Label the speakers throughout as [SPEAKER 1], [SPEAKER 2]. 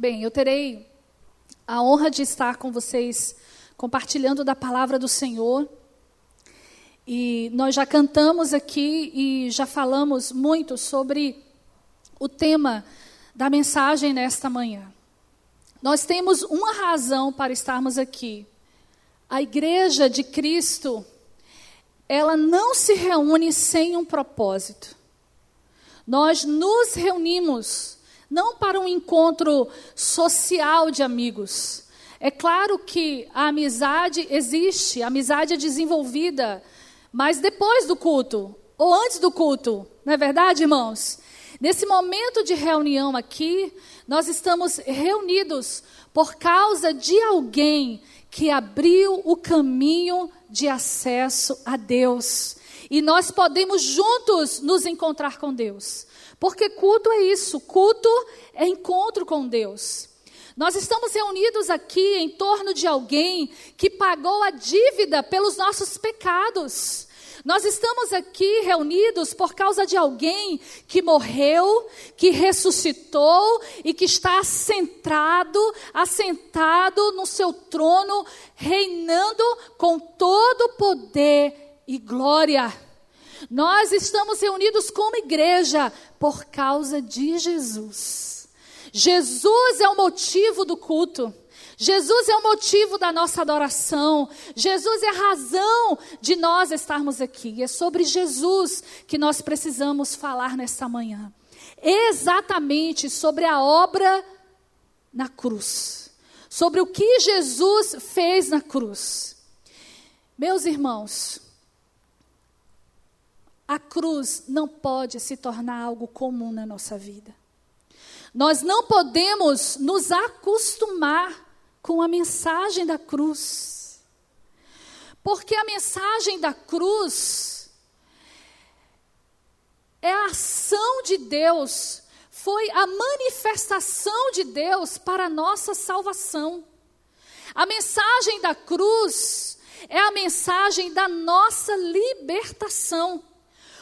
[SPEAKER 1] Bem, eu terei a honra de estar com vocês compartilhando da palavra do Senhor. E nós já cantamos aqui e já falamos muito sobre o tema da mensagem nesta manhã. Nós temos uma razão para estarmos aqui. A igreja de Cristo, ela não se reúne sem um propósito. Nós nos reunimos não para um encontro social de amigos. É claro que a amizade existe, a amizade é desenvolvida, mas depois do culto, ou antes do culto, não é verdade, irmãos? Nesse momento de reunião aqui, nós estamos reunidos por causa de alguém que abriu o caminho de acesso a Deus. E nós podemos juntos nos encontrar com Deus. Porque culto é isso, culto é encontro com Deus. Nós estamos reunidos aqui em torno de alguém que pagou a dívida pelos nossos pecados. Nós estamos aqui reunidos por causa de alguém que morreu, que ressuscitou e que está assentado, assentado no seu trono, reinando com todo poder e glória. Nós estamos reunidos como igreja por causa de Jesus. Jesus é o motivo do culto. Jesus é o motivo da nossa adoração. Jesus é a razão de nós estarmos aqui. E é sobre Jesus que nós precisamos falar nesta manhã. Exatamente sobre a obra na cruz. Sobre o que Jesus fez na cruz. Meus irmãos, a cruz não pode se tornar algo comum na nossa vida. Nós não podemos nos acostumar com a mensagem da cruz. Porque a mensagem da cruz é a ação de Deus, foi a manifestação de Deus para a nossa salvação. A mensagem da cruz é a mensagem da nossa libertação.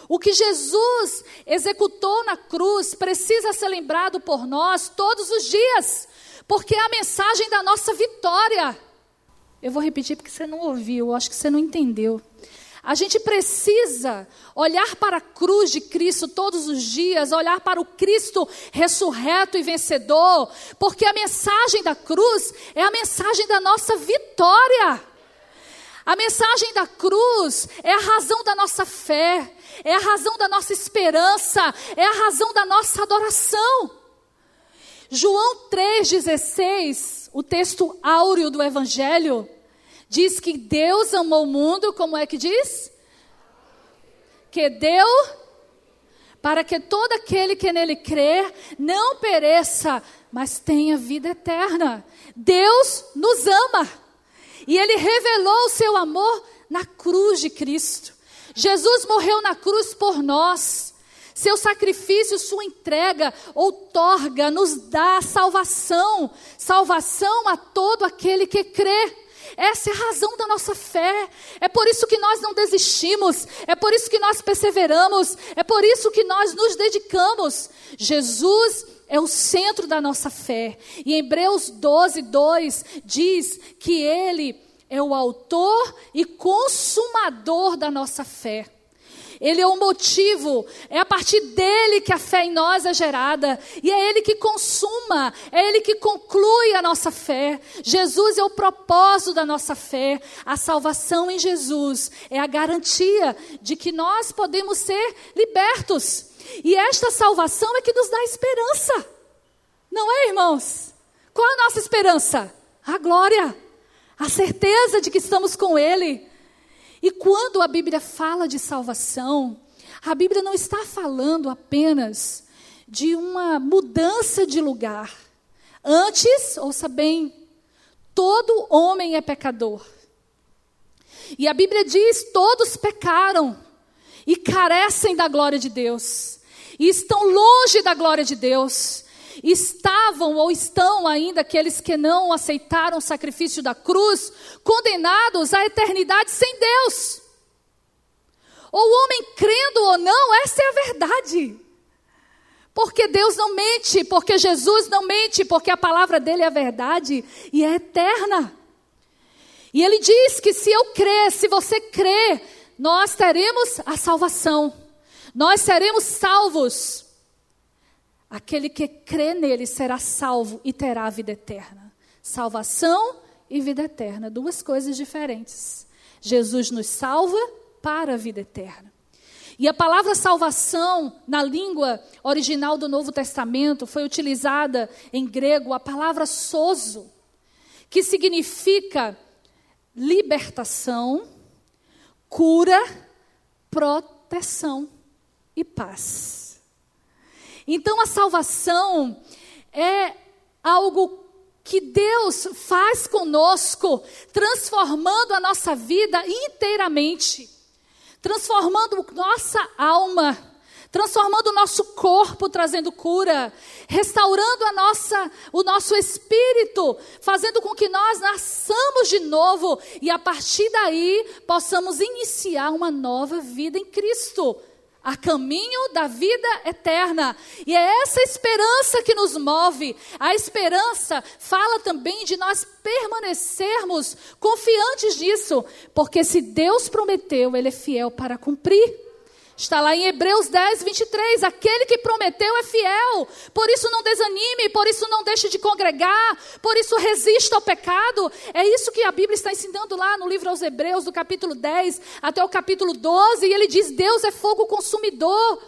[SPEAKER 1] O que Jesus executou na cruz precisa ser lembrado por nós todos os dias, porque é a mensagem da nossa vitória. Eu vou repetir porque você não ouviu, eu acho que você não entendeu. A gente precisa olhar para a cruz de Cristo todos os dias, olhar para o Cristo ressurreto e vencedor, porque a mensagem da cruz é a mensagem da nossa vitória. A mensagem da cruz é a razão da nossa fé, é a razão da nossa esperança, é a razão da nossa adoração. João 3,16, o texto áureo do Evangelho, diz que Deus amou o mundo, como é que diz? Que deu para que todo aquele que nele crer não pereça, mas tenha vida eterna. Deus nos ama. E ele revelou o seu amor na cruz de Cristo. Jesus morreu na cruz por nós. Seu sacrifício, sua entrega, outorga, nos dá salvação, salvação a todo aquele que crê. Essa é a razão da nossa fé. É por isso que nós não desistimos. É por isso que nós perseveramos. É por isso que nós nos dedicamos. Jesus é o centro da nossa fé. E Hebreus 12, 2 diz que Ele é o autor e consumador da nossa fé. Ele é o motivo, é a partir dele que a fé em nós é gerada, e é ele que consuma, é ele que conclui a nossa fé. Jesus é o propósito da nossa fé, a salvação em Jesus é a garantia de que nós podemos ser libertos. E esta salvação é que nos dá esperança. Não é, irmãos? Qual a nossa esperança? A glória, a certeza de que estamos com Ele. E quando a Bíblia fala de salvação, a Bíblia não está falando apenas de uma mudança de lugar. Antes, ouça bem, todo homem é pecador. E a Bíblia diz: todos pecaram e carecem da glória de Deus e estão longe da glória de Deus. Estavam ou estão ainda aqueles que não aceitaram o sacrifício da cruz, condenados à eternidade sem Deus. Ou o homem crendo ou não, essa é a verdade. Porque Deus não mente, porque Jesus não mente, porque a palavra dele é verdade e é eterna. E ele diz que se eu crer, se você crer, nós teremos a salvação. Nós seremos salvos. Aquele que crê nele será salvo e terá a vida eterna. Salvação e vida eterna, duas coisas diferentes. Jesus nos salva para a vida eterna. E a palavra salvação, na língua original do Novo Testamento, foi utilizada em grego a palavra sozo, que significa libertação, cura, proteção e paz. Então a salvação é algo que Deus faz conosco, transformando a nossa vida inteiramente transformando nossa alma, transformando o nosso corpo, trazendo cura, restaurando a nossa, o nosso espírito, fazendo com que nós nasçamos de novo e a partir daí possamos iniciar uma nova vida em Cristo a caminho da vida eterna. E é essa esperança que nos move. A esperança fala também de nós permanecermos confiantes disso, porque se Deus prometeu, Ele é fiel para cumprir. Está lá em Hebreus 10, 23. Aquele que prometeu é fiel. Por isso não desanime, por isso não deixe de congregar, por isso resista ao pecado. É isso que a Bíblia está ensinando lá no livro aos Hebreus, do capítulo 10 até o capítulo 12. E ele diz: Deus é fogo consumidor.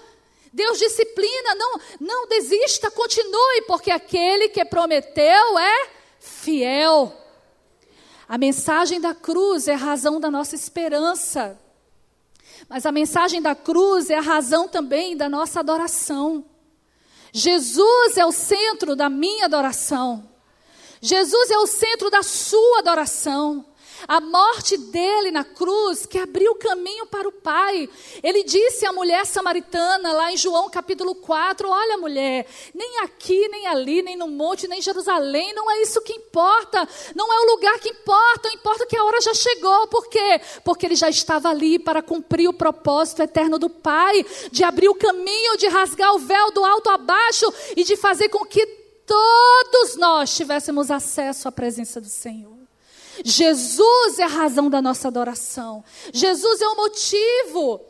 [SPEAKER 1] Deus disciplina, não, não desista, continue, porque aquele que prometeu é fiel. A mensagem da cruz é a razão da nossa esperança. Mas a mensagem da cruz é a razão também da nossa adoração. Jesus é o centro da minha adoração. Jesus é o centro da sua adoração. A morte dele na cruz que abriu o caminho para o Pai. Ele disse à mulher samaritana, lá em João capítulo 4: Olha, mulher, nem aqui, nem ali, nem no monte, nem em Jerusalém, não é isso que importa. Não é o lugar que importa, importa que a hora já chegou. Por quê? Porque ele já estava ali para cumprir o propósito eterno do Pai, de abrir o caminho, de rasgar o véu do alto a baixo e de fazer com que todos nós tivéssemos acesso à presença do Senhor. Jesus é a razão da nossa adoração. Jesus é o motivo.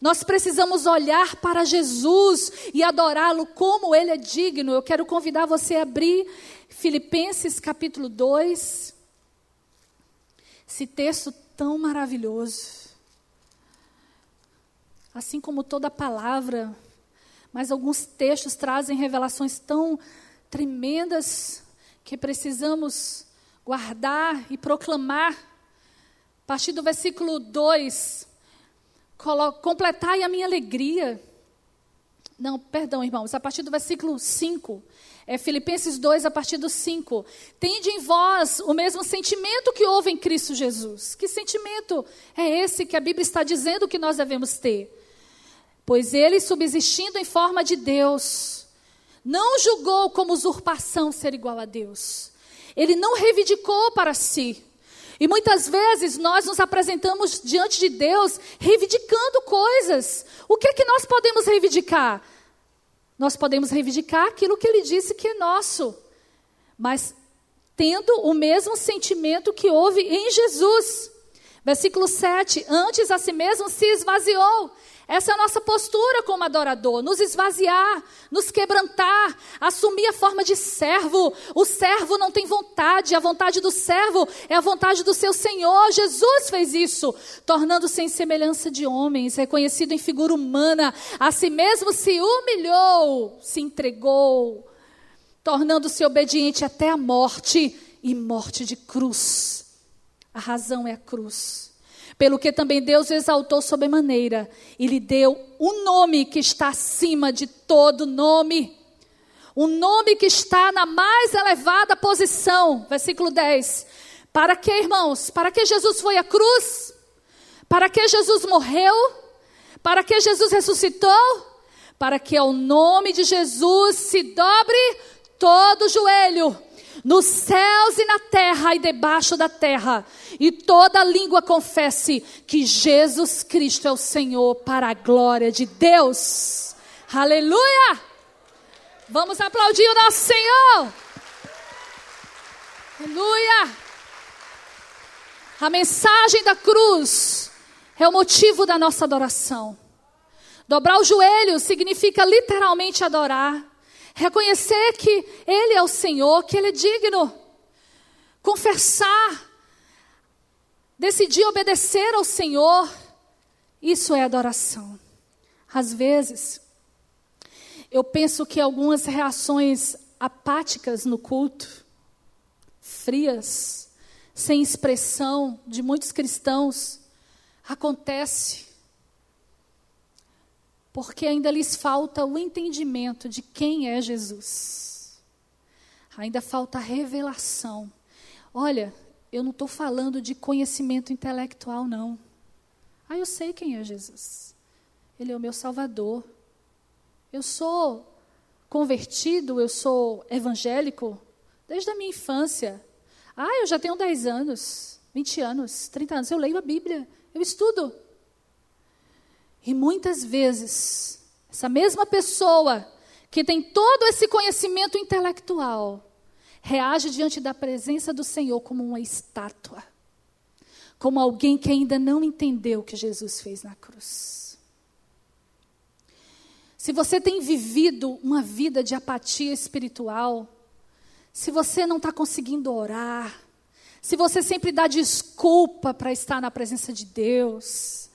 [SPEAKER 1] Nós precisamos olhar para Jesus e adorá-lo como ele é digno. Eu quero convidar você a abrir Filipenses capítulo 2. Esse texto tão maravilhoso. Assim como toda palavra, mas alguns textos trazem revelações tão tremendas que precisamos guardar e proclamar. A partir do versículo 2, completai a minha alegria. Não, perdão, irmãos, a partir do versículo 5, é Filipenses 2, a partir do 5. Tende em vós o mesmo sentimento que houve em Cristo Jesus. Que sentimento é esse que a Bíblia está dizendo que nós devemos ter? Pois ele, subsistindo em forma de Deus, não julgou como usurpação ser igual a Deus ele não reivindicou para si. E muitas vezes nós nos apresentamos diante de Deus reivindicando coisas. O que é que nós podemos reivindicar? Nós podemos reivindicar aquilo que ele disse que é nosso, mas tendo o mesmo sentimento que houve em Jesus. Versículo 7: Antes a si mesmo se esvaziou, essa é a nossa postura como adorador: nos esvaziar, nos quebrantar, assumir a forma de servo. O servo não tem vontade, a vontade do servo é a vontade do seu Senhor. Jesus fez isso, tornando-se em semelhança de homens, reconhecido em figura humana, a si mesmo se humilhou, se entregou, tornando-se obediente até a morte e morte de cruz. A razão é a cruz pelo que também Deus exaltou sobremaneira e lhe deu um nome que está acima de todo nome. Um nome que está na mais elevada posição. Versículo 10. Para que, irmãos? Para que Jesus foi à cruz? Para que Jesus morreu? Para que Jesus ressuscitou? Para que ao nome de Jesus se dobre todo o joelho nos céus e na terra e debaixo da terra, e toda língua confesse que Jesus Cristo é o Senhor para a glória de Deus. Aleluia! Vamos aplaudir o nosso Senhor. Aleluia. A mensagem da cruz é o motivo da nossa adoração. Dobrar o joelho significa literalmente adorar. Reconhecer que Ele é o Senhor, que Ele é digno. Confessar. Decidir obedecer ao Senhor. Isso é adoração. Às vezes, eu penso que algumas reações apáticas no culto, frias, sem expressão de muitos cristãos, acontece porque ainda lhes falta o entendimento de quem é Jesus. Ainda falta a revelação. Olha, eu não estou falando de conhecimento intelectual, não. Ah, eu sei quem é Jesus. Ele é o meu Salvador. Eu sou convertido, eu sou evangélico desde a minha infância. Ah, eu já tenho 10 anos, 20 anos, 30 anos. Eu leio a Bíblia, eu estudo. E muitas vezes, essa mesma pessoa que tem todo esse conhecimento intelectual reage diante da presença do Senhor como uma estátua, como alguém que ainda não entendeu o que Jesus fez na cruz. Se você tem vivido uma vida de apatia espiritual, se você não está conseguindo orar, se você sempre dá desculpa para estar na presença de Deus,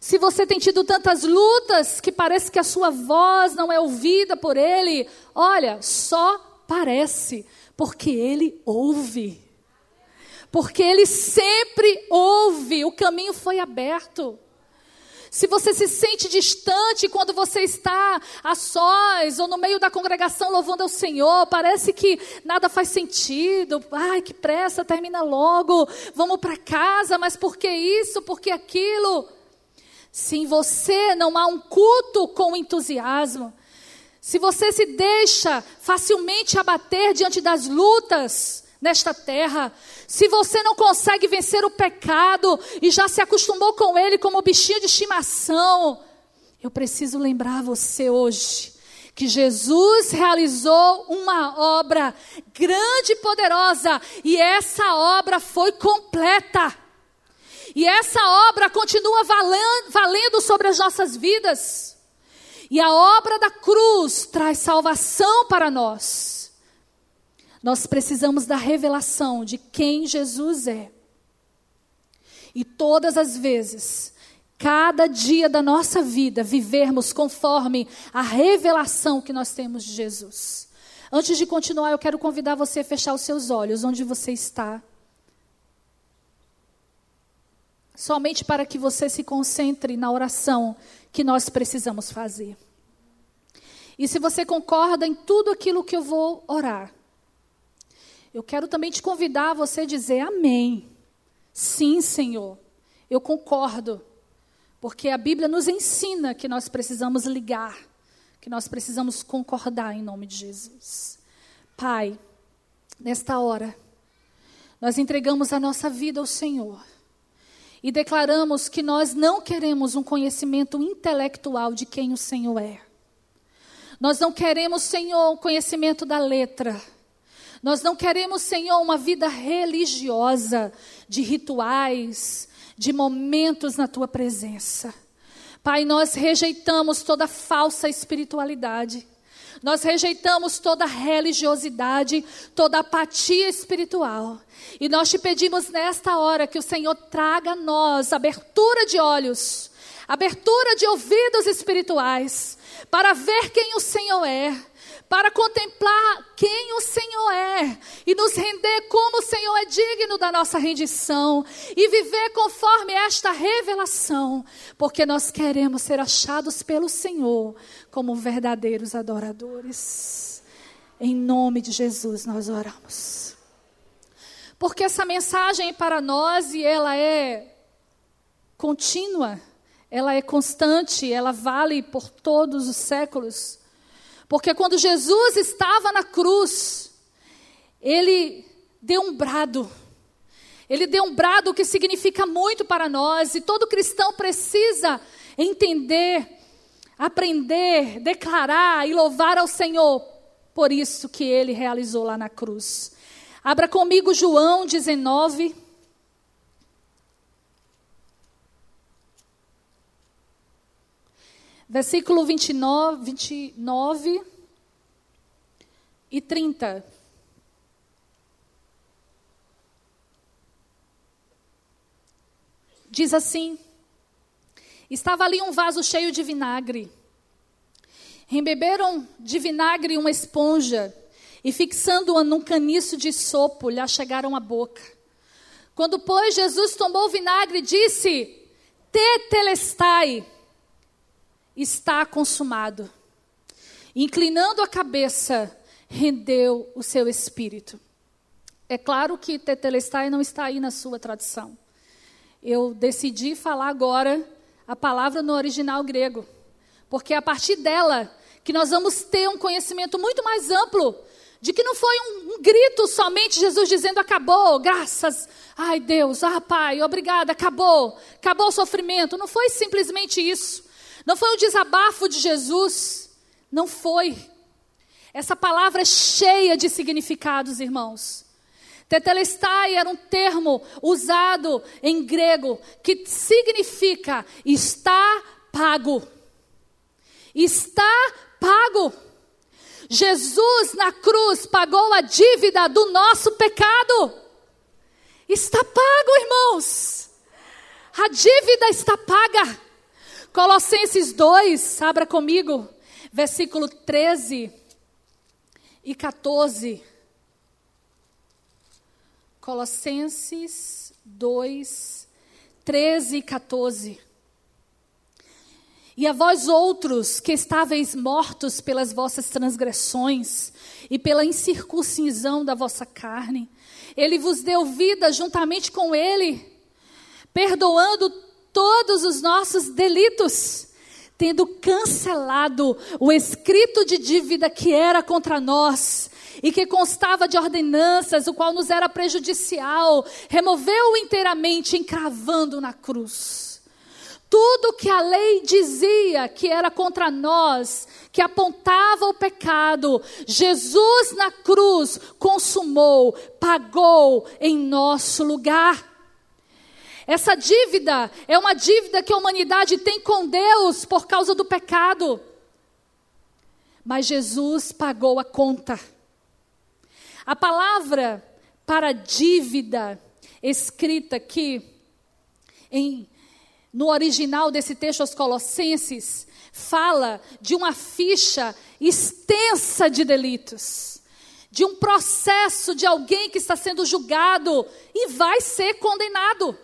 [SPEAKER 1] se você tem tido tantas lutas que parece que a sua voz não é ouvida por Ele, olha, só parece, porque Ele ouve. Porque Ele sempre ouve, o caminho foi aberto. Se você se sente distante quando você está a sós ou no meio da congregação louvando ao Senhor, parece que nada faz sentido. Ai, que pressa, termina logo. Vamos para casa, mas por que isso? Por que aquilo? Se em você não há um culto com entusiasmo, se você se deixa facilmente abater diante das lutas nesta terra, se você não consegue vencer o pecado e já se acostumou com ele como bichinho de estimação, eu preciso lembrar você hoje que Jesus realizou uma obra grande e poderosa e essa obra foi completa. E essa obra continua valendo sobre as nossas vidas. E a obra da cruz traz salvação para nós. Nós precisamos da revelação de quem Jesus é. E todas as vezes, cada dia da nossa vida, vivermos conforme a revelação que nós temos de Jesus. Antes de continuar, eu quero convidar você a fechar os seus olhos onde você está. Somente para que você se concentre na oração que nós precisamos fazer. E se você concorda em tudo aquilo que eu vou orar, eu quero também te convidar a você dizer amém. Sim, Senhor, eu concordo. Porque a Bíblia nos ensina que nós precisamos ligar, que nós precisamos concordar em nome de Jesus. Pai, nesta hora, nós entregamos a nossa vida ao Senhor e declaramos que nós não queremos um conhecimento intelectual de quem o Senhor é. Nós não queremos, Senhor, o conhecimento da letra. Nós não queremos, Senhor, uma vida religiosa, de rituais, de momentos na tua presença. Pai, nós rejeitamos toda falsa espiritualidade. Nós rejeitamos toda religiosidade, toda apatia espiritual. E nós te pedimos nesta hora que o Senhor traga a nós abertura de olhos, abertura de ouvidos espirituais, para ver quem o Senhor é, para contemplar quem o Senhor é e nos render como o Senhor é digno da nossa rendição e viver conforme esta revelação, porque nós queremos ser achados pelo Senhor como verdadeiros adoradores. Em nome de Jesus nós oramos. Porque essa mensagem é para nós e ela é contínua, ela é constante, ela vale por todos os séculos. Porque quando Jesus estava na cruz, ele deu um brado. Ele deu um brado que significa muito para nós, e todo cristão precisa entender, aprender, declarar e louvar ao Senhor por isso que ele realizou lá na cruz. Abra comigo João 19. Versículo 29, 29 e 30. Diz assim: Estava ali um vaso cheio de vinagre. Embeberam de vinagre uma esponja e, fixando-a num caniço de sopo, lhe achegaram a boca. Quando, pois, Jesus tomou o vinagre, disse: Tetelestai, está consumado. Inclinando a cabeça, rendeu o seu espírito. É claro que tetelestai não está aí na sua tradição. Eu decidi falar agora a palavra no original grego, porque é a partir dela que nós vamos ter um conhecimento muito mais amplo de que não foi um, um, grito somente Jesus dizendo acabou, graças, ai Deus, ah Pai, obrigada, acabou, acabou o sofrimento. Não foi simplesmente isso. Não foi um desabafo de Jesus. Não foi. Essa palavra é cheia de significados, irmãos. Tetelestai era um termo usado em grego que significa está pago. Está pago. Jesus na cruz pagou a dívida do nosso pecado. Está pago, irmãos. A dívida está paga. Colossenses 2, abra comigo, versículo 13 e 14. Colossenses 2, 13 e 14. E a vós outros que estáveis mortos pelas vossas transgressões e pela incircuncisão da vossa carne, ele vos deu vida juntamente com ele, perdoando todos os nossos delitos, tendo cancelado o escrito de dívida que era contra nós e que constava de ordenanças, o qual nos era prejudicial, removeu-o inteiramente, encravando na cruz. Tudo que a lei dizia que era contra nós, que apontava o pecado, Jesus na cruz consumou, pagou em nosso lugar. Essa dívida é uma dívida que a humanidade tem com Deus por causa do pecado. Mas Jesus pagou a conta. A palavra para dívida, escrita aqui em, no original desse texto aos Colossenses, fala de uma ficha extensa de delitos, de um processo de alguém que está sendo julgado e vai ser condenado.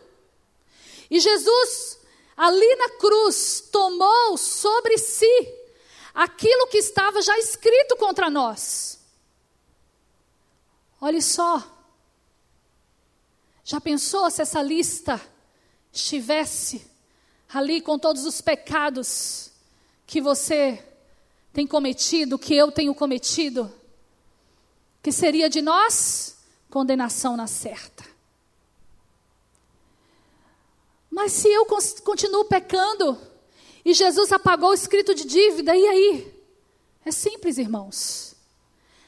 [SPEAKER 1] E Jesus, ali na cruz, tomou sobre si aquilo que estava já escrito contra nós. Olhe só. Já pensou se essa lista estivesse ali com todos os pecados que você tem cometido, que eu tenho cometido? Que seria de nós condenação na certa. Mas se eu continuo pecando e Jesus apagou o escrito de dívida, e aí? É simples, irmãos.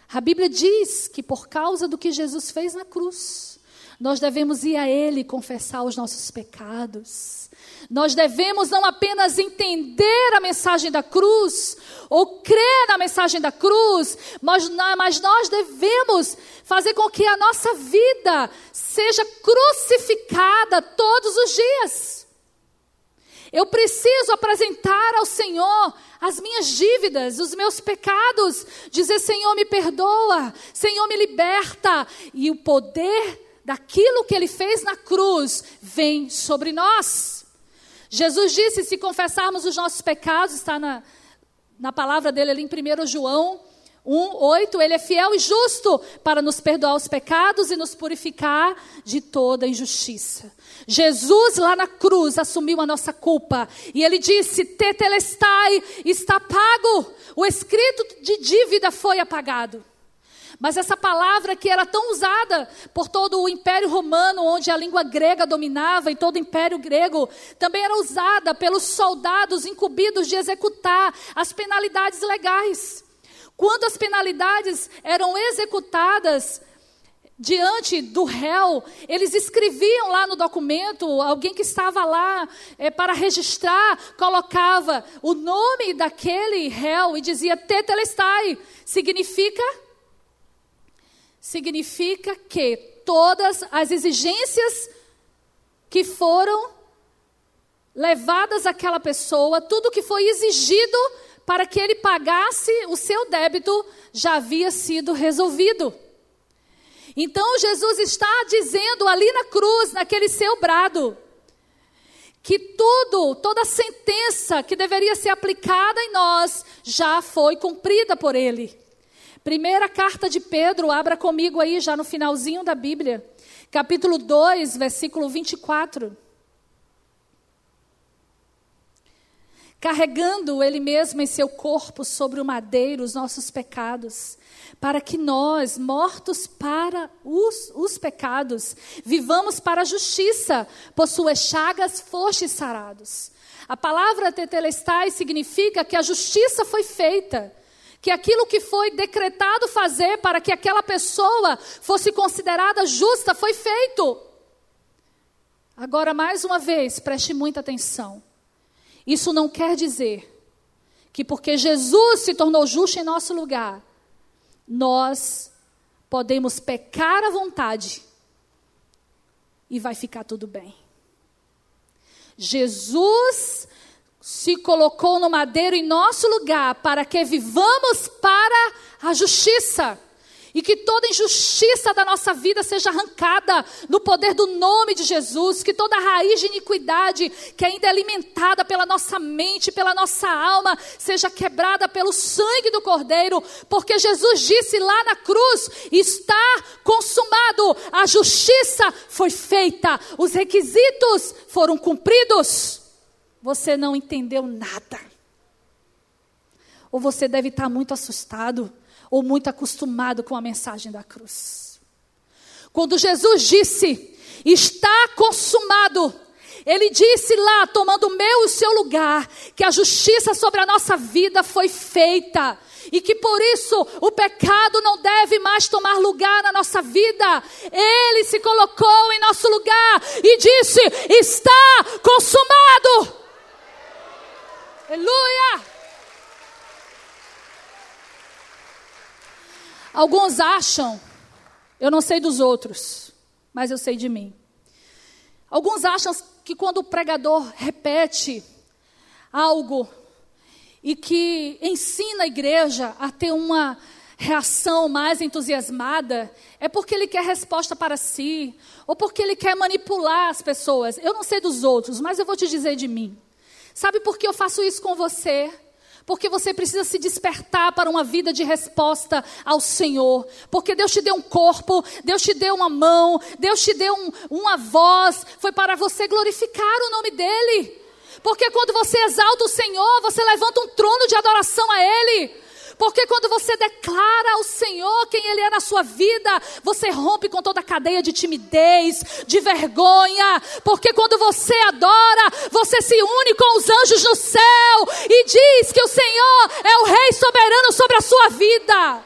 [SPEAKER 1] A Bíblia diz que por causa do que Jesus fez na cruz, nós devemos ir a Ele confessar os nossos pecados. Nós devemos não apenas entender a mensagem da cruz, ou crer na mensagem da cruz, mas, mas nós devemos fazer com que a nossa vida seja crucificada todos os dias. Eu preciso apresentar ao Senhor as minhas dívidas, os meus pecados, dizer: Senhor, me perdoa, Senhor, me liberta. E o poder daquilo que Ele fez na cruz vem sobre nós. Jesus disse: se confessarmos os nossos pecados, está na, na palavra dele ali em 1 João 1, 8, ele é fiel e justo para nos perdoar os pecados e nos purificar de toda injustiça. Jesus lá na cruz assumiu a nossa culpa e ele disse: Tetelestai, está pago. O escrito de dívida foi apagado. Mas essa palavra que era tão usada por todo o Império Romano, onde a língua grega dominava, e todo o Império Grego, também era usada pelos soldados incumbidos de executar as penalidades legais. Quando as penalidades eram executadas diante do réu, eles escreviam lá no documento, alguém que estava lá é, para registrar, colocava o nome daquele réu e dizia tetelestai, significa significa que todas as exigências que foram levadas àquela pessoa, tudo que foi exigido para que ele pagasse o seu débito já havia sido resolvido. Então Jesus está dizendo ali na cruz, naquele seu brado, que tudo, toda sentença que deveria ser aplicada em nós já foi cumprida por ele. Primeira carta de Pedro, abra comigo aí já no finalzinho da Bíblia, capítulo 2, versículo 24. carregando Ele mesmo em seu corpo sobre o madeiro os nossos pecados, para que nós, mortos para os, os pecados, vivamos para a justiça, por suas chagas fostes sarados. A palavra tetelestai significa que a justiça foi feita, que aquilo que foi decretado fazer para que aquela pessoa fosse considerada justa foi feito. Agora, mais uma vez, preste muita atenção. Isso não quer dizer que porque Jesus se tornou justo em nosso lugar, nós podemos pecar à vontade e vai ficar tudo bem. Jesus se colocou no madeiro em nosso lugar para que vivamos para a justiça. E que toda injustiça da nossa vida seja arrancada no poder do nome de Jesus. Que toda raiz de iniquidade que ainda é alimentada pela nossa mente, pela nossa alma, seja quebrada pelo sangue do Cordeiro. Porque Jesus disse lá na cruz: está consumado, a justiça foi feita, os requisitos foram cumpridos. Você não entendeu nada. Ou você deve estar muito assustado ou muito acostumado com a mensagem da cruz. Quando Jesus disse: Está consumado. Ele disse lá, tomando o meu e o seu lugar, que a justiça sobre a nossa vida foi feita e que por isso o pecado não deve mais tomar lugar na nossa vida. Ele se colocou em nosso lugar e disse: Está consumado. Aleluia! Alguns acham, eu não sei dos outros, mas eu sei de mim. Alguns acham que quando o pregador repete algo e que ensina a igreja a ter uma reação mais entusiasmada, é porque ele quer resposta para si, ou porque ele quer manipular as pessoas. Eu não sei dos outros, mas eu vou te dizer de mim. Sabe por que eu faço isso com você? Porque você precisa se despertar para uma vida de resposta ao Senhor. Porque Deus te deu um corpo, Deus te deu uma mão, Deus te deu um, uma voz. Foi para você glorificar o nome dEle. Porque quando você exalta o Senhor, você levanta um trono de adoração a Ele. Porque quando você declara ao Senhor quem Ele é na sua vida, você rompe com toda a cadeia de timidez, de vergonha. Porque quando você adora, você se une com os anjos no céu e diz que o Senhor é o Rei soberano sobre a sua vida.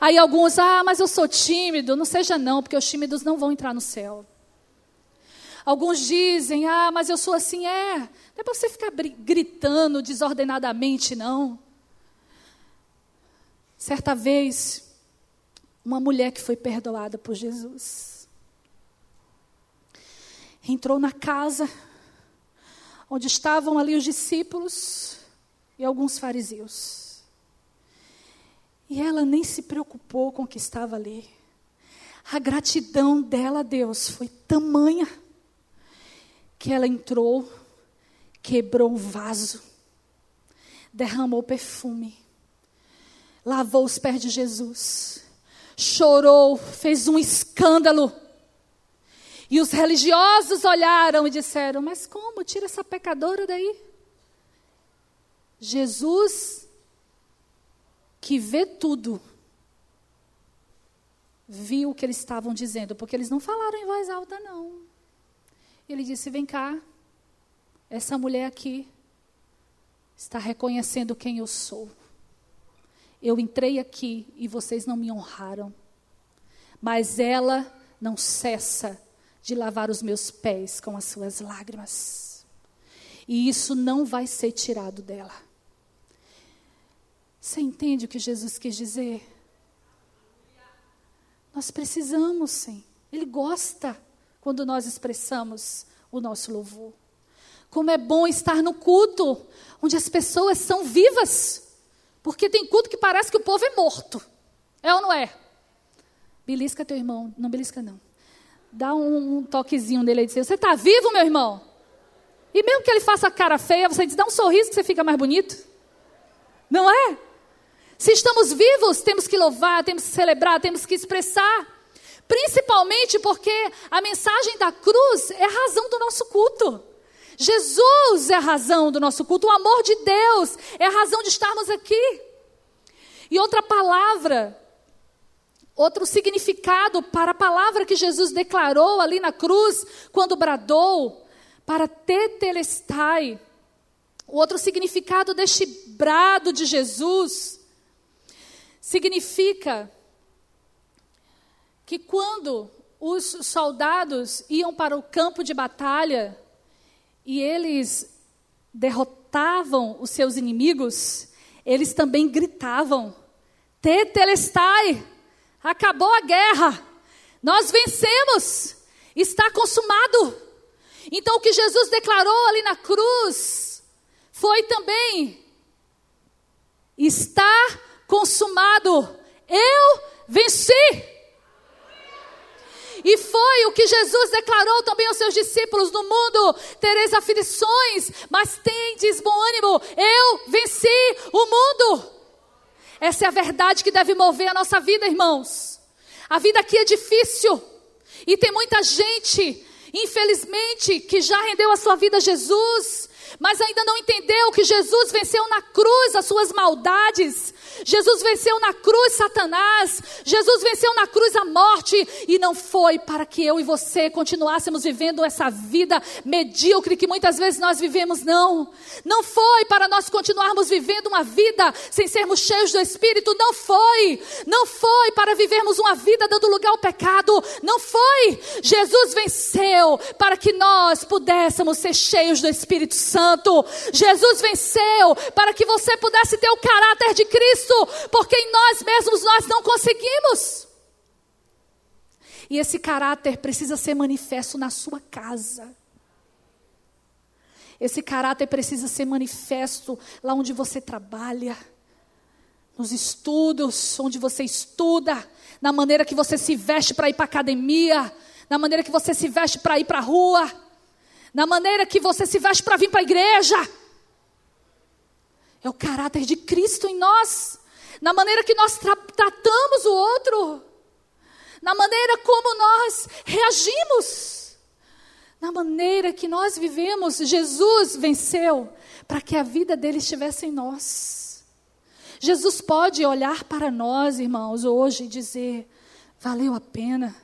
[SPEAKER 1] Aí alguns, ah, mas eu sou tímido. Não seja não, porque os tímidos não vão entrar no céu. Alguns dizem, ah, mas eu sou assim, é. Não é para você ficar gritando desordenadamente, não. Certa vez, uma mulher que foi perdoada por Jesus entrou na casa onde estavam ali os discípulos e alguns fariseus. E ela nem se preocupou com o que estava ali. A gratidão dela a Deus foi tamanha que ela entrou, quebrou o vaso, derramou perfume lavou os pés de Jesus, chorou, fez um escândalo. E os religiosos olharam e disseram: Mas como? Tira essa pecadora daí. Jesus, que vê tudo, viu o que eles estavam dizendo, porque eles não falaram em voz alta, não. Ele disse: Vem cá, essa mulher aqui está reconhecendo quem eu sou. Eu entrei aqui e vocês não me honraram. Mas ela não cessa de lavar os meus pés com as suas lágrimas. E isso não vai ser tirado dela. Você entende o que Jesus quis dizer? Nós precisamos, sim. Ele gosta quando nós expressamos o nosso louvor. Como é bom estar no culto, onde as pessoas são vivas. Porque tem culto que parece que o povo é morto. É ou não é? Belisca teu irmão. Não belisca, não. Dá um, um toquezinho nele e diz: Você está vivo, meu irmão? E mesmo que ele faça cara feia, você diz: Dá um sorriso que você fica mais bonito. Não é? Se estamos vivos, temos que louvar, temos que celebrar, temos que expressar. Principalmente porque a mensagem da cruz é a razão do nosso culto. Jesus é a razão do nosso culto, o amor de Deus é a razão de estarmos aqui. E outra palavra, outro significado para a palavra que Jesus declarou ali na cruz, quando bradou, para tetelestai. O outro significado deste brado de Jesus significa que quando os soldados iam para o campo de batalha, e eles derrotavam os seus inimigos, eles também gritavam: Tetelestai, acabou a guerra, nós vencemos, está consumado. Então o que Jesus declarou ali na cruz foi também: está consumado, eu venci. E foi o que Jesus declarou também aos seus discípulos: no mundo tereis aflições, mas tendes bom ânimo, eu venci o mundo. Essa é a verdade que deve mover a nossa vida, irmãos. A vida aqui é difícil, e tem muita gente, infelizmente, que já rendeu a sua vida a Jesus, mas ainda não entendeu que Jesus venceu na cruz as suas maldades, Jesus venceu na cruz Satanás, Jesus venceu na cruz a morte, e não foi para que eu e você continuássemos vivendo essa vida medíocre que muitas vezes nós vivemos, não. Não foi para nós continuarmos vivendo uma vida sem sermos cheios do Espírito, não foi. Não foi para vivermos uma vida dando lugar ao pecado, não foi. Jesus venceu para que nós pudéssemos ser cheios do Espírito Santo. Jesus venceu para que você pudesse ter o caráter de Cristo porque em nós mesmos nós não conseguimos. E esse caráter precisa ser manifesto na sua casa. Esse caráter precisa ser manifesto lá onde você trabalha, nos estudos, onde você estuda, na maneira que você se veste para ir para a academia, na maneira que você se veste para ir para a rua, na maneira que você se veste para vir para a igreja. É o caráter de Cristo em nós na maneira que nós tra tratamos o outro, na maneira como nós reagimos, na maneira que nós vivemos. Jesus venceu para que a vida dele estivesse em nós. Jesus pode olhar para nós, irmãos, hoje e dizer: valeu a pena,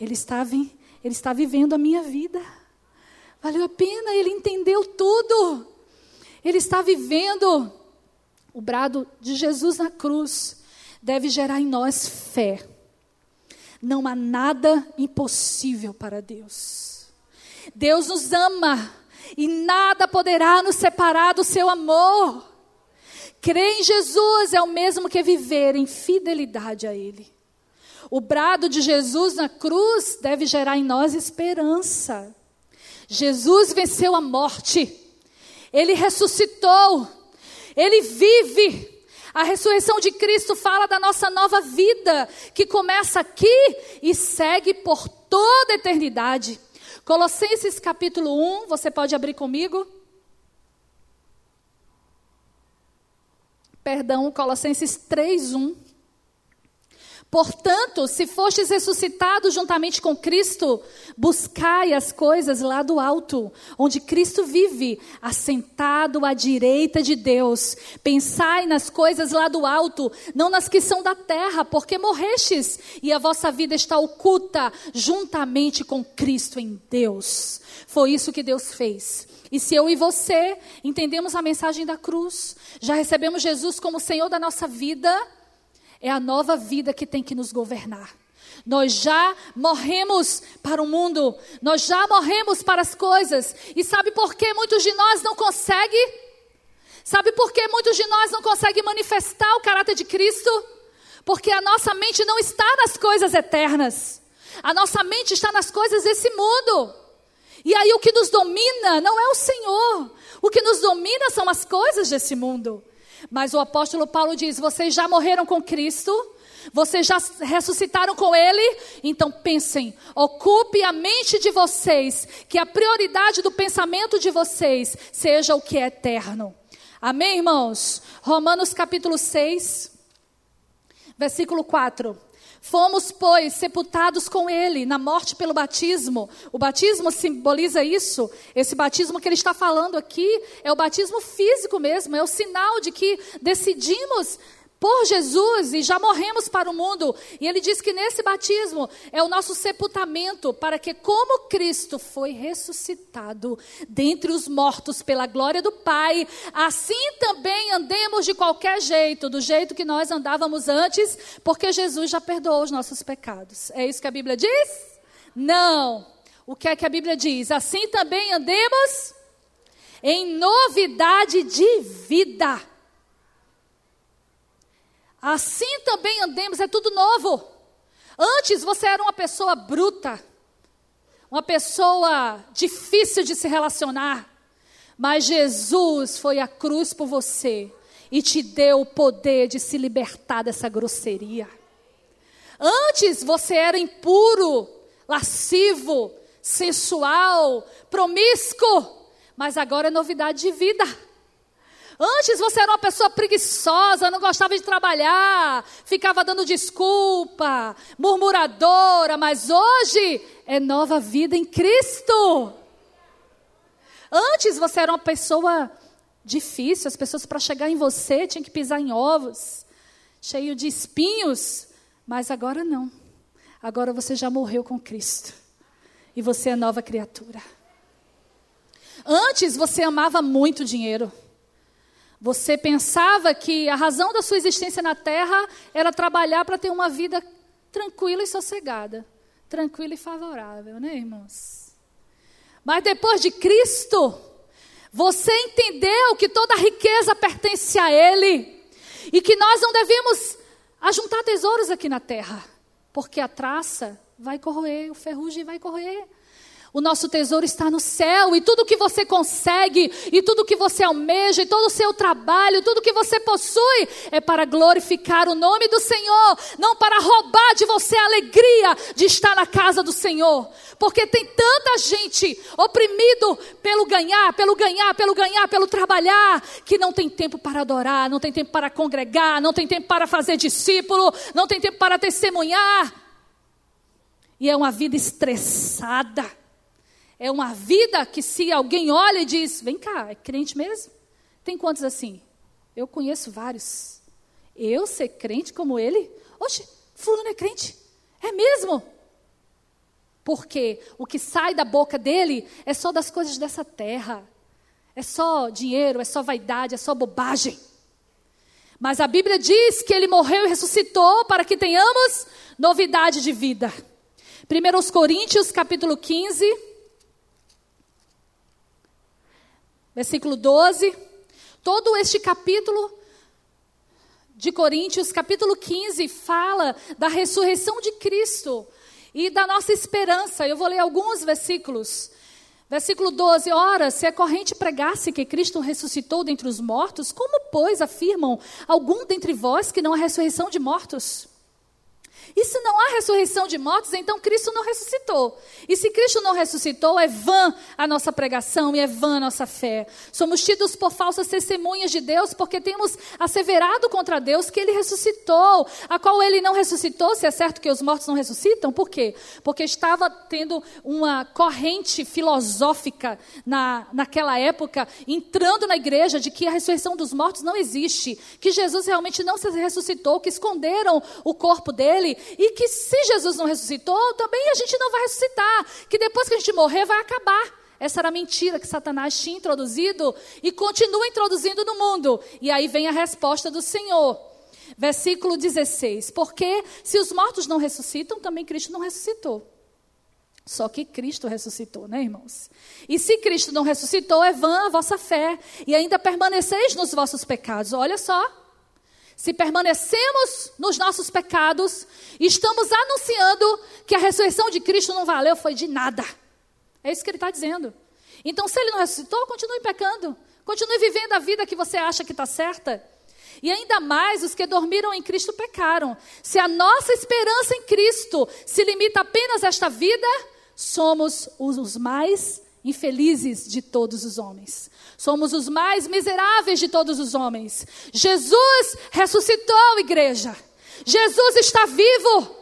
[SPEAKER 1] ele em, ele está vivendo a minha vida. Valeu a pena, ele entendeu tudo. Ele está vivendo o brado de Jesus na cruz deve gerar em nós fé. Não há nada impossível para Deus. Deus nos ama e nada poderá nos separar do seu amor. Crer em Jesus é o mesmo que viver em fidelidade a Ele. O brado de Jesus na cruz deve gerar em nós esperança. Jesus venceu a morte, Ele ressuscitou ele vive. A ressurreição de Cristo fala da nossa nova vida, que começa aqui e segue por toda a eternidade. Colossenses capítulo 1, você pode abrir comigo? Perdão, Colossenses 3, 1. Portanto, se fostes ressuscitados juntamente com Cristo, buscai as coisas lá do alto, onde Cristo vive, assentado à direita de Deus. Pensai nas coisas lá do alto, não nas que são da terra, porque morrestes e a vossa vida está oculta juntamente com Cristo em Deus. Foi isso que Deus fez. E se eu e você entendemos a mensagem da cruz, já recebemos Jesus como Senhor da nossa vida, é a nova vida que tem que nos governar. Nós já morremos para o mundo, nós já morremos para as coisas. E sabe por que muitos de nós não conseguem? Sabe por que muitos de nós não conseguem manifestar o caráter de Cristo? Porque a nossa mente não está nas coisas eternas. A nossa mente está nas coisas desse mundo. E aí o que nos domina não é o Senhor. O que nos domina são as coisas desse mundo. Mas o apóstolo Paulo diz: vocês já morreram com Cristo, vocês já ressuscitaram com Ele, então pensem, ocupe a mente de vocês, que a prioridade do pensamento de vocês seja o que é eterno. Amém, irmãos? Romanos capítulo 6, versículo 4. Fomos, pois, sepultados com ele na morte pelo batismo. O batismo simboliza isso. Esse batismo que ele está falando aqui é o batismo físico mesmo, é o sinal de que decidimos por Jesus e já morremos para o mundo. E ele diz que nesse batismo é o nosso sepultamento, para que, como Cristo foi ressuscitado dentre os mortos pela glória do Pai, assim também andemos de qualquer jeito, do jeito que nós andávamos antes, porque Jesus já perdoou os nossos pecados. É isso que a Bíblia diz? Não. O que é que a Bíblia diz? Assim também andemos em novidade de vida. Assim também andemos, é tudo novo. Antes você era uma pessoa bruta, uma pessoa difícil de se relacionar, mas Jesus foi à cruz por você e te deu o poder de se libertar dessa grosseria. Antes você era impuro, lascivo, sensual, promíscuo, mas agora é novidade de vida. Antes você era uma pessoa preguiçosa, não gostava de trabalhar, ficava dando desculpa, murmuradora, mas hoje é nova vida em Cristo. Antes você era uma pessoa difícil, as pessoas para chegar em você tinham que pisar em ovos, cheio de espinhos, mas agora não. Agora você já morreu com Cristo e você é nova criatura. Antes você amava muito dinheiro. Você pensava que a razão da sua existência na terra era trabalhar para ter uma vida tranquila e sossegada, tranquila e favorável, né, irmãos? Mas depois de Cristo, você entendeu que toda riqueza pertence a Ele e que nós não devemos ajuntar tesouros aqui na terra, porque a traça vai corroer, o ferrugem vai corroer. O nosso tesouro está no céu e tudo que você consegue, e tudo que você almeja, e todo o seu trabalho, tudo que você possui é para glorificar o nome do Senhor, não para roubar de você a alegria de estar na casa do Senhor. Porque tem tanta gente oprimido pelo ganhar, pelo ganhar, pelo ganhar, pelo trabalhar, que não tem tempo para adorar, não tem tempo para congregar, não tem tempo para fazer discípulo, não tem tempo para testemunhar. E é uma vida estressada é uma vida que se alguém olha e diz, vem cá, é crente mesmo? Tem quantos assim? Eu conheço vários. Eu ser crente como ele? Oxe, fulano é crente. É mesmo? Porque o que sai da boca dele é só das coisas dessa terra. É só dinheiro, é só vaidade, é só bobagem. Mas a Bíblia diz que ele morreu e ressuscitou para que tenhamos novidade de vida. 1 Coríntios capítulo 15, versículo 12. Todo este capítulo de Coríntios, capítulo 15, fala da ressurreição de Cristo e da nossa esperança. Eu vou ler alguns versículos. Versículo 12: Ora, se a corrente pregasse que Cristo ressuscitou dentre os mortos, como, pois, afirmam algum dentre vós que não há ressurreição de mortos? E se não há ressurreição de mortos, então Cristo não ressuscitou. E se Cristo não ressuscitou, é vã a nossa pregação e é vã a nossa fé. Somos tidos por falsas testemunhas de Deus porque temos asseverado contra Deus que ele ressuscitou, a qual ele não ressuscitou, se é certo que os mortos não ressuscitam. Por quê? Porque estava tendo uma corrente filosófica na, naquela época, entrando na igreja, de que a ressurreição dos mortos não existe, que Jesus realmente não se ressuscitou, que esconderam o corpo dele e que se Jesus não ressuscitou, também a gente não vai ressuscitar, que depois que a gente morrer vai acabar. Essa era a mentira que Satanás tinha introduzido e continua introduzindo no mundo. E aí vem a resposta do Senhor. Versículo 16: Porque se os mortos não ressuscitam, também Cristo não ressuscitou. Só que Cristo ressuscitou, né, irmãos? E se Cristo não ressuscitou, é vã a vossa fé, e ainda permaneceis nos vossos pecados. Olha só. Se permanecemos nos nossos pecados, estamos anunciando que a ressurreição de Cristo não valeu, foi de nada. É isso que ele está dizendo. Então, se ele não ressuscitou, continue pecando. Continue vivendo a vida que você acha que está certa. E ainda mais os que dormiram em Cristo pecaram. Se a nossa esperança em Cristo se limita apenas a esta vida, somos os mais infelizes de todos os homens. Somos os mais miseráveis de todos os homens. Jesus ressuscitou, igreja. Jesus está vivo.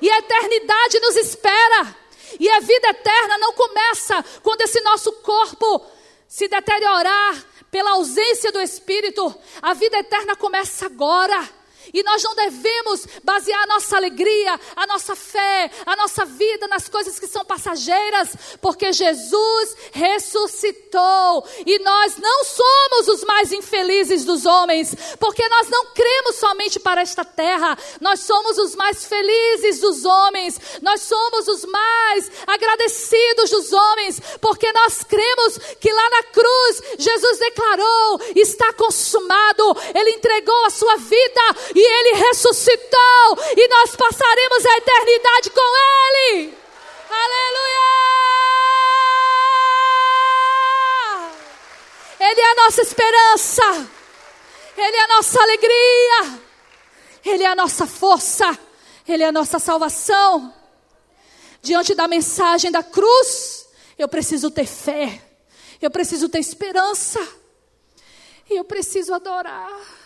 [SPEAKER 1] E a eternidade nos espera. E a vida eterna não começa quando esse nosso corpo se deteriorar pela ausência do Espírito. A vida eterna começa agora. E nós não devemos basear a nossa alegria, a nossa fé, a nossa vida nas coisas que são passageiras, porque Jesus ressuscitou. E nós não somos os mais infelizes dos homens, porque nós não cremos somente para esta terra, nós somos os mais felizes dos homens, nós somos os mais agradecidos dos homens, porque nós cremos que lá na cruz Jesus declarou: está consumado, Ele entregou a sua vida e ele ressuscitou e nós passaremos a eternidade com Ele. Aleluia! Ele é a nossa esperança, Ele é a nossa alegria, Ele é a nossa força, Ele é a nossa salvação. Diante da mensagem da cruz, eu preciso ter fé, eu preciso ter esperança, e eu preciso adorar.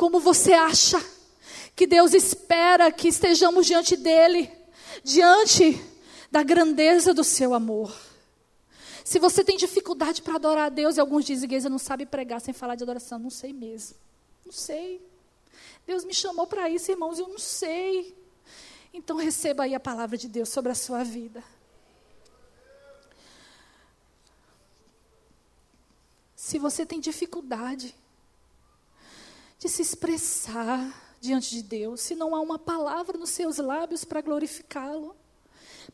[SPEAKER 1] Como você acha que Deus espera que estejamos diante dEle, diante da grandeza do seu amor? Se você tem dificuldade para adorar a Deus, e alguns dizem que não sabe pregar sem falar de adoração, não sei mesmo. Não sei. Deus me chamou para isso, irmãos, eu não sei. Então receba aí a palavra de Deus sobre a sua vida. Se você tem dificuldade de se expressar diante de Deus, se não há uma palavra nos seus lábios para glorificá-lo.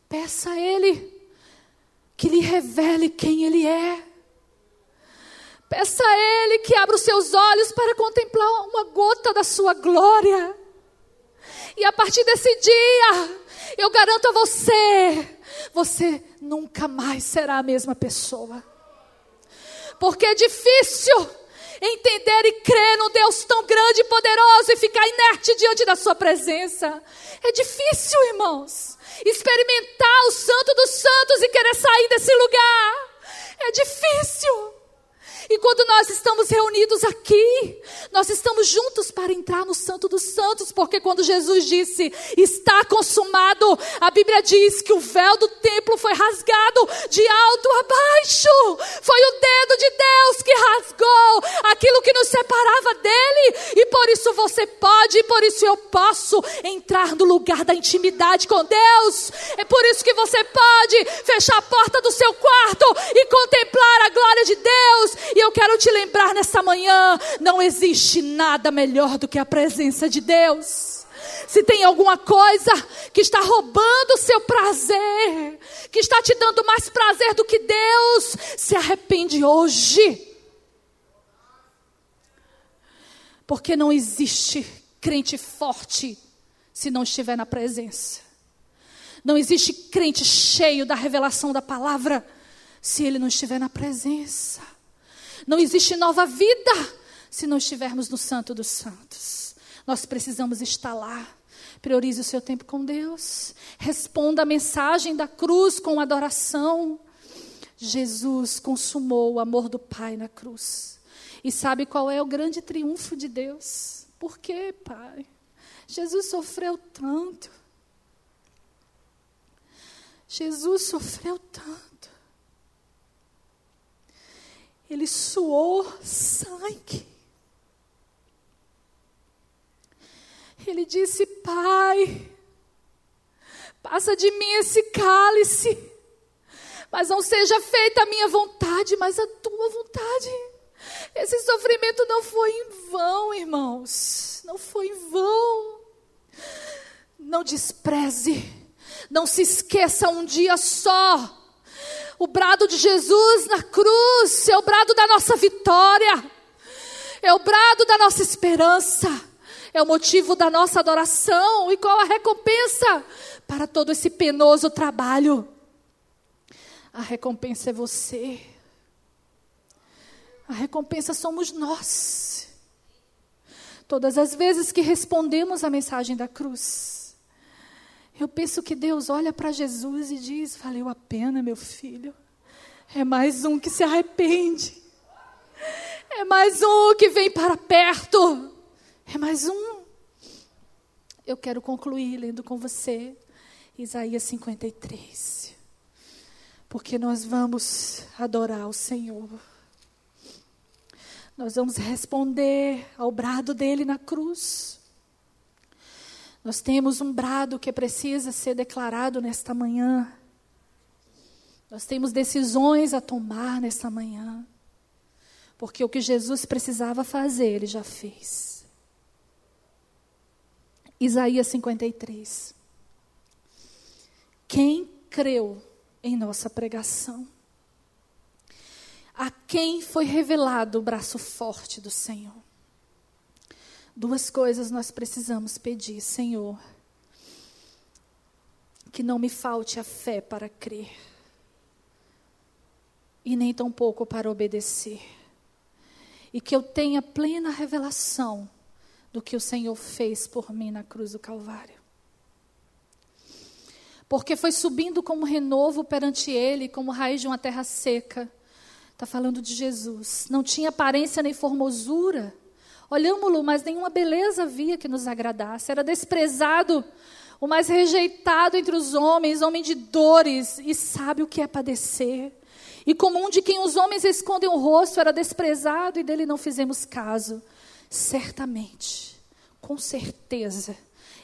[SPEAKER 1] Peça a Ele que lhe revele quem Ele é. Peça a Ele que abra os seus olhos para contemplar uma gota da sua glória. E a partir desse dia, eu garanto a você, você nunca mais será a mesma pessoa. Porque é difícil entender e crer num Deus tão grande e poderoso e ficar inerte diante da Sua presença. É difícil, irmãos, experimentar o Santo dos Santos e querer sair desse lugar. É difícil. E quando nós estamos reunidos aqui, nós estamos juntos para entrar no Santo dos Santos, porque quando Jesus disse, está consumado, a Bíblia diz que o véu do templo foi rasgado de alto a baixo. Foi o dedo de Deus que rasgou aquilo que nos separava dele, e por isso você pode, e por isso eu posso entrar no lugar da intimidade com Deus. É por isso que você pode fechar a porta do seu quarto e contemplar a glória de Deus e eu quero te lembrar nessa manhã: não existe nada melhor do que a presença de Deus. Se tem alguma coisa que está roubando o seu prazer, que está te dando mais prazer do que Deus, se arrepende hoje. Porque não existe crente forte se não estiver na presença. Não existe crente cheio da revelação da palavra se ele não estiver na presença. Não existe nova vida se não estivermos no Santo dos Santos. Nós precisamos estar lá. Priorize o seu tempo com Deus. Responda a mensagem da cruz com adoração. Jesus consumou o amor do Pai na cruz. E sabe qual é o grande triunfo de Deus? Por quê, Pai? Jesus sofreu tanto. Jesus sofreu tanto. Ele suou sangue. Ele disse: Pai, passa de mim esse cálice, mas não seja feita a minha vontade, mas a tua vontade. Esse sofrimento não foi em vão, irmãos, não foi em vão. Não despreze, não se esqueça um dia só. O brado de Jesus na cruz é o brado da nossa vitória, é o brado da nossa esperança é o motivo da nossa adoração. E qual a recompensa para todo esse penoso trabalho? A recompensa é você. A recompensa somos nós. Todas as vezes que respondemos a mensagem da cruz, eu penso que Deus olha para Jesus e diz: Valeu a pena, meu filho. É mais um que se arrepende. É mais um que vem para perto. É mais um. Eu quero concluir lendo com você Isaías 53. Porque nós vamos adorar o Senhor. Nós vamos responder ao brado dele na cruz. Nós temos um brado que precisa ser declarado nesta manhã. Nós temos decisões a tomar nesta manhã. Porque o que Jesus precisava fazer, ele já fez. Isaías 53. Quem creu em nossa pregação? A quem foi revelado o braço forte do Senhor? Duas coisas nós precisamos pedir, Senhor. Que não me falte a fé para crer, e nem tampouco para obedecer, e que eu tenha plena revelação do que o Senhor fez por mim na cruz do Calvário. Porque foi subindo como renovo perante ele, como raiz de uma terra seca. Está falando de Jesus. Não tinha aparência nem formosura. Olhámo-lo, mas nenhuma beleza havia que nos agradasse. Era desprezado, o mais rejeitado entre os homens, homem de dores, e sabe o que é padecer. E como um de quem os homens escondem o rosto, era desprezado e dele não fizemos caso. Certamente, com certeza,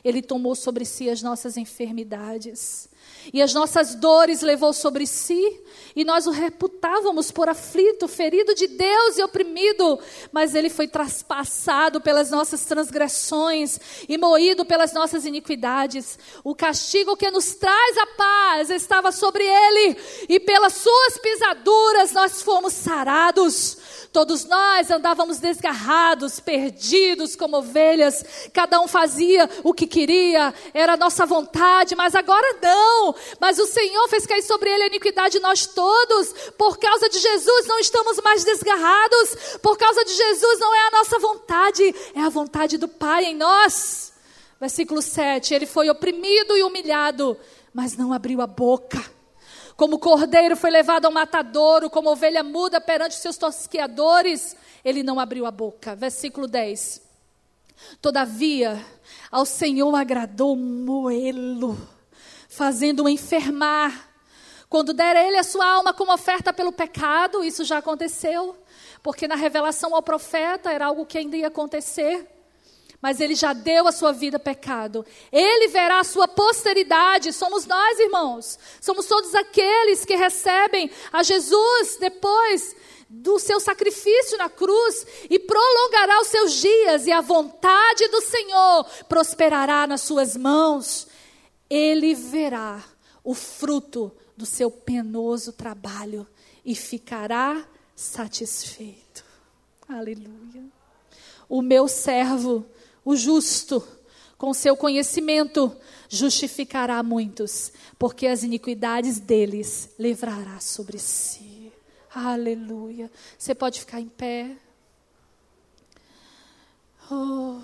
[SPEAKER 1] Ele tomou sobre si as nossas enfermidades e as nossas dores levou sobre si, e nós o reputávamos por aflito, ferido de Deus e oprimido, mas ele foi traspassado pelas nossas transgressões e moído pelas nossas iniquidades. O castigo que nos traz a paz estava sobre ele, e pelas suas pisaduras nós fomos sarados. Todos nós andávamos desgarrados, perdidos como ovelhas, cada um fazia o que queria, era a nossa vontade, mas agora não. Mas o Senhor fez cair sobre ele a iniquidade de nós todos. Por causa de Jesus não estamos mais desgarrados, por causa de Jesus não é a nossa vontade, é a vontade do Pai em nós. Versículo 7: Ele foi oprimido e humilhado, mas não abriu a boca. Como cordeiro foi levado ao matadouro, como ovelha muda perante seus tosqueadores, ele não abriu a boca. Versículo 10. Todavia, ao Senhor agradou moê-lo, fazendo-o enfermar. Quando der a ele a sua alma como oferta pelo pecado, isso já aconteceu, porque na revelação ao profeta era algo que ainda ia acontecer mas ele já deu a sua vida pecado. Ele verá a sua posteridade, somos nós, irmãos. Somos todos aqueles que recebem a Jesus depois do seu sacrifício na cruz e prolongará os seus dias, e a vontade do Senhor prosperará nas suas mãos. Ele verá o fruto do seu penoso trabalho e ficará satisfeito. Aleluia. O meu servo o justo, com seu conhecimento, justificará muitos, porque as iniquidades deles livrará sobre si. Aleluia. Você pode ficar em pé. Oh.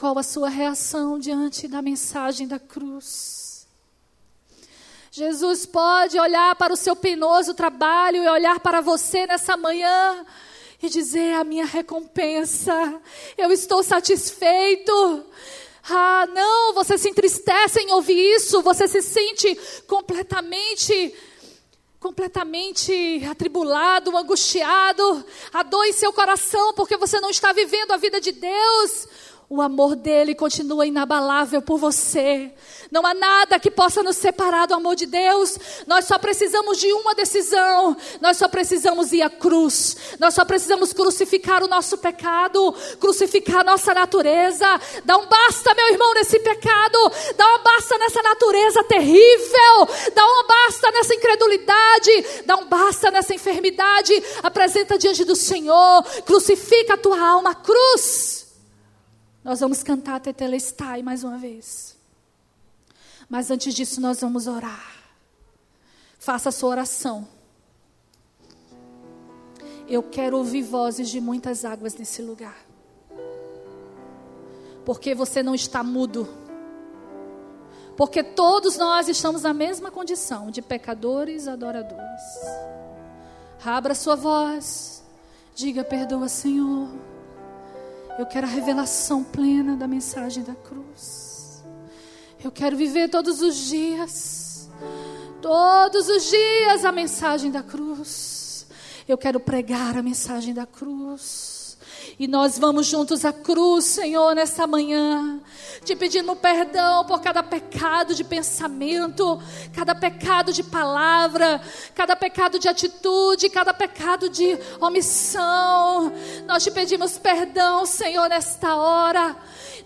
[SPEAKER 1] Qual a sua reação diante da mensagem da cruz. Jesus pode olhar para o seu penoso trabalho e olhar para você nessa manhã e dizer: A minha recompensa, eu estou satisfeito. Ah, não, você se entristece em ouvir isso, você se sente completamente completamente atribulado, angustiado, a dor em seu coração porque você não está vivendo a vida de Deus. O amor dele continua inabalável por você. Não há nada que possa nos separar do amor de Deus. Nós só precisamos de uma decisão. Nós só precisamos ir à cruz. Nós só precisamos crucificar o nosso pecado, crucificar a nossa natureza. Dá um basta, meu irmão, nesse pecado. Dá um basta nessa natureza terrível. Dá um basta nessa incredulidade. Dá um basta nessa enfermidade. Apresenta diante do Senhor. Crucifica a tua alma. Cruz. Nós vamos cantar Tetelestai mais uma vez. Mas antes disso, nós vamos orar. Faça a sua oração. Eu quero ouvir vozes de muitas águas nesse lugar. Porque você não está mudo. Porque todos nós estamos na mesma condição de pecadores adoradores. Abra sua voz. Diga: Perdoa, Senhor. Eu quero a revelação plena da mensagem da cruz. Eu quero viver todos os dias, todos os dias a mensagem da cruz. Eu quero pregar a mensagem da cruz. E nós vamos juntos à cruz, Senhor, nessa manhã, te pedindo perdão por cada pecado de pensamento, cada pecado de palavra, cada pecado de atitude, cada pecado de omissão. Nós te pedimos perdão, Senhor, nesta hora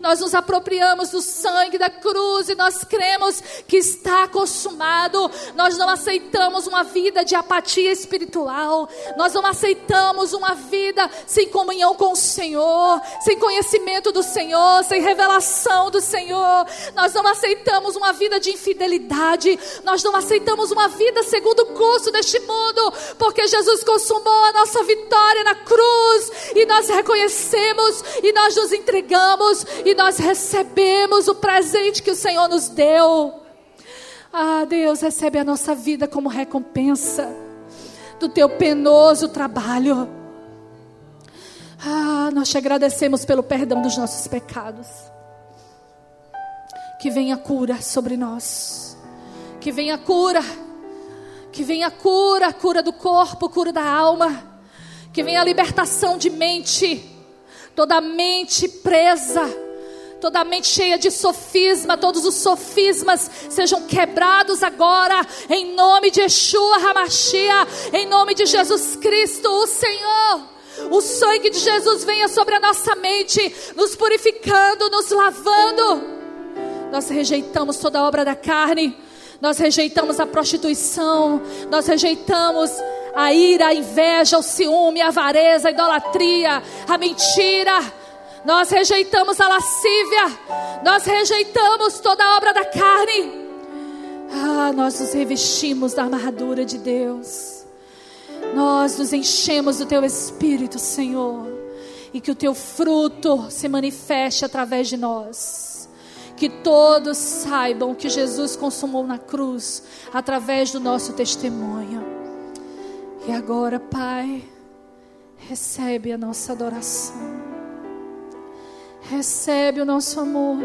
[SPEAKER 1] nós nos apropriamos do sangue da cruz e nós cremos que está consumado. Nós não aceitamos uma vida de apatia espiritual, nós não aceitamos uma vida sem comunhão com o Senhor, sem conhecimento do Senhor, sem revelação do Senhor. Nós não aceitamos uma vida de infidelidade, nós não aceitamos uma vida segundo o curso deste mundo, porque Jesus consumou a nossa vitória na cruz e nós reconhecemos e nós nos entregamos e nós recebemos o presente que o Senhor nos deu. Ah, Deus, recebe a nossa vida como recompensa do teu penoso trabalho. Ah, nós te agradecemos pelo perdão dos nossos pecados. Que venha cura sobre nós. Que venha cura. Que venha cura, cura do corpo, cura da alma. Que venha a libertação de mente. Toda mente presa toda a mente cheia de sofisma, todos os sofismas sejam quebrados agora, em nome de Yeshua Hamashia, em nome de Jesus Cristo, o Senhor. O sangue de Jesus venha sobre a nossa mente, nos purificando, nos lavando. Nós rejeitamos toda obra da carne, nós rejeitamos a prostituição, nós rejeitamos a ira, a inveja, o ciúme, a avareza, a idolatria, a mentira nós rejeitamos a lascívia. Nós rejeitamos toda obra da carne. Ah, nós nos revestimos da armadura de Deus. Nós nos enchemos do teu espírito, Senhor. E que o teu fruto se manifeste através de nós. Que todos saibam que Jesus consumou na cruz através do nosso testemunho. E agora, Pai, recebe a nossa adoração. Recebe o nosso amor.